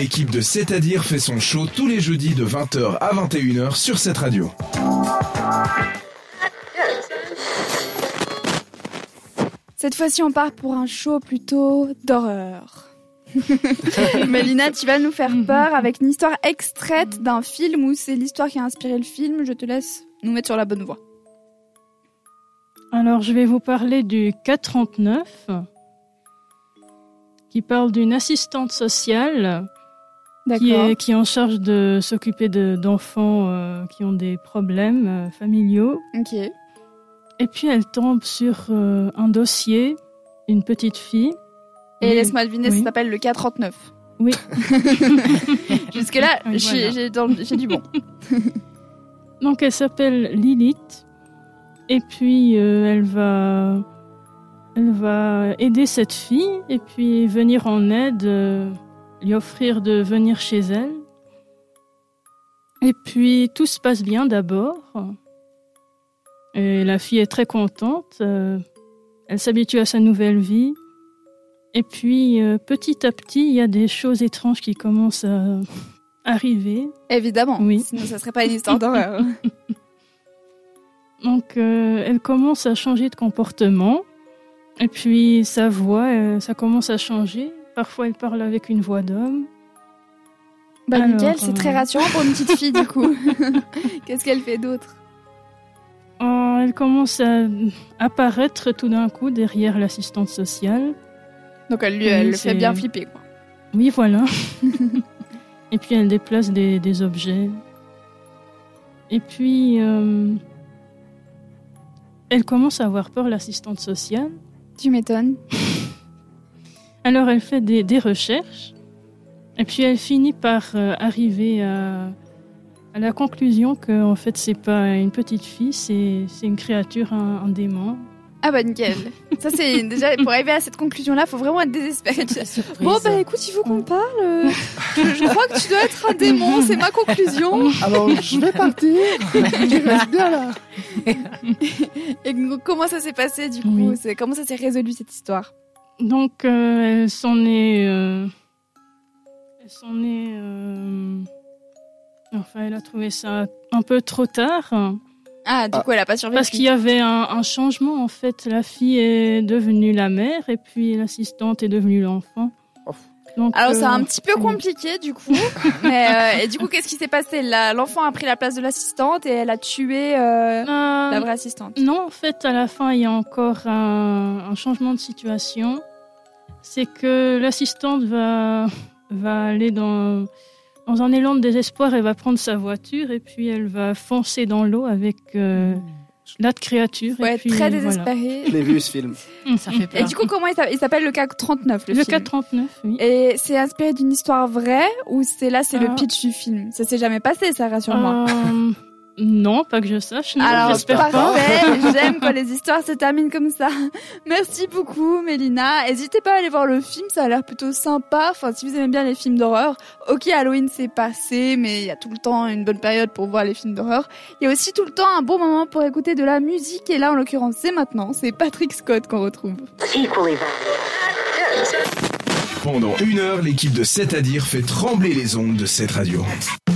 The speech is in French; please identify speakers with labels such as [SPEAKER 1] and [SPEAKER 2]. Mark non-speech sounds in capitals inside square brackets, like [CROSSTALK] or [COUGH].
[SPEAKER 1] l'équipe de C'est-à-dire fait son show tous les jeudis de 20h à 21h sur cette radio.
[SPEAKER 2] Cette fois-ci, on part pour un show plutôt d'horreur. [LAUGHS] Mélina, tu vas nous faire peur avec une histoire extraite d'un film ou c'est l'histoire qui a inspiré le film. Je te laisse nous mettre sur la bonne voie.
[SPEAKER 3] Alors, je vais vous parler du 439, qui parle d'une assistante sociale qui est, qui est en charge de s'occuper de- d'enfants euh, qui ont des problèmes euh, familiaux.
[SPEAKER 2] Ok.
[SPEAKER 3] Et puis, elle tombe sur euh, un dossier, une petite fille.
[SPEAKER 2] Et laisse-moi deviner,
[SPEAKER 3] Oui.
[SPEAKER 2] ça s'appelle le K39.
[SPEAKER 3] Oui. [LAUGHS]
[SPEAKER 2] Jusque-là,
[SPEAKER 3] Oui,
[SPEAKER 2] j'ai
[SPEAKER 3] voilà.
[SPEAKER 2] du bon. [LAUGHS]
[SPEAKER 3] Donc elle s'appelle Lilith et puis elle va elle va aider cette fille et puis venir en aide, lui offrir de venir chez elle. Et puis tout se passe bien d'abord. Et la fille est très contente. euh, elle s'habitue à sa nouvelle vie. Et puis euh, petit à petit, il y a des choses étranges qui commencent à [LAUGHS] arriver.
[SPEAKER 2] Évidemment.
[SPEAKER 3] Oui.
[SPEAKER 2] Sinon, ça serait pas une histoire [LAUGHS] d'horreur. [LAUGHS]
[SPEAKER 3] Donc, euh, elle commence à changer de comportement. Et puis, sa voix, ça commence à changer. Parfois, elle parle avec une voix d'homme.
[SPEAKER 2] Bah,
[SPEAKER 3] Alors,
[SPEAKER 2] nickel, c'est
[SPEAKER 3] euh,
[SPEAKER 2] très rassurant pour une petite fille, du coup. [LAUGHS] [LAUGHS] Qu'est-ce qu'elle fait d'autre?
[SPEAKER 3] Oh, elle commence à apparaître tout d'un coup derrière l'assistante sociale.
[SPEAKER 2] Donc, elle, lui, elle le fait bien flipper, quoi.
[SPEAKER 3] Oui, voilà. [LAUGHS] Et puis, elle déplace des, des objets. Et puis, euh, elle commence à avoir peur, l'assistante sociale.
[SPEAKER 2] Tu m'étonnes.
[SPEAKER 3] Alors elle fait des, des recherches et puis elle finit par euh, arriver à, à la conclusion que en fait c'est pas une petite fille, c'est c'est une créature, un, un démon.
[SPEAKER 2] Ah bah nickel. Ça c'est déjà pour arriver à cette conclusion là, faut vraiment être désespéré. Bon bah écoute, il faut qu'on parle. euh, Je, je crois que tu dois être un démon, c'est ma conclusion.
[SPEAKER 4] Alors, je vais partir. [LAUGHS] Tu restes bien là.
[SPEAKER 2] Et comment ça s'est passé du coup?
[SPEAKER 3] Oui.
[SPEAKER 2] C'est comment ça s'est résolu cette histoire?
[SPEAKER 3] Donc euh, elle s'en est, euh, elle s'en est, euh, enfin elle a trouvé ça un peu trop tard.
[SPEAKER 2] Ah du coup elle a pas survécu.
[SPEAKER 3] Parce qu'il y avait un, un changement en fait. La fille est devenue la mère et puis l'assistante est devenue l'enfant.
[SPEAKER 4] Oh.
[SPEAKER 3] Donc,
[SPEAKER 2] Alors c'est
[SPEAKER 3] euh,
[SPEAKER 2] un petit peu compliqué du coup. [LAUGHS] Mais euh, et du coup qu'est-ce qui s'est passé? L'enfant a pris la place de l'assistante et elle a tué
[SPEAKER 3] euh,
[SPEAKER 2] la vraie assistante.
[SPEAKER 3] Non, en fait, à la fin, il y a encore un, un changement de situation. C'est que l'assistante va, va aller dans, dans un élan de désespoir, elle va prendre sa voiture et puis elle va foncer dans l'eau avec euh, l'autre créature.
[SPEAKER 2] Faut
[SPEAKER 3] et
[SPEAKER 2] être
[SPEAKER 3] puis,
[SPEAKER 2] très
[SPEAKER 3] voilà.
[SPEAKER 2] désespéré.
[SPEAKER 4] Je l'ai vu ce film.
[SPEAKER 5] Ça fait
[SPEAKER 2] Et
[SPEAKER 5] peur.
[SPEAKER 2] du coup comment il s'a- il s'appelle le K39 le,
[SPEAKER 3] Le
[SPEAKER 2] film
[SPEAKER 3] 439, oui.
[SPEAKER 2] Et c'est inspiré d'une histoire vraie ou c'est là c'est le
[SPEAKER 3] Ah.
[SPEAKER 2] pitch du film? Ça s'est jamais passé ça rassure-moi.
[SPEAKER 3] Euh, non, pas que je sache. non,
[SPEAKER 2] Alors
[SPEAKER 3] j'espère pas.
[SPEAKER 2] parfait, [LAUGHS] j'aime quand les histoires se terminent comme ça. Merci beaucoup Mélina. N'hésitez pas à aller voir le film, ça a l'air plutôt sympa. Enfin si vous aimez bien les films d'horreur, ok Halloween c'est passé, mais il y a tout le temps une bonne période pour voir les films d'horreur. Il y a aussi tout le temps un bon moment pour écouter de la musique et là en l'occurrence c'est maintenant, c'est Patrick Scott qu'on retrouve.
[SPEAKER 1] Pendant une heure, l'équipe de C'est à dire fait trembler les ondes de cette radio.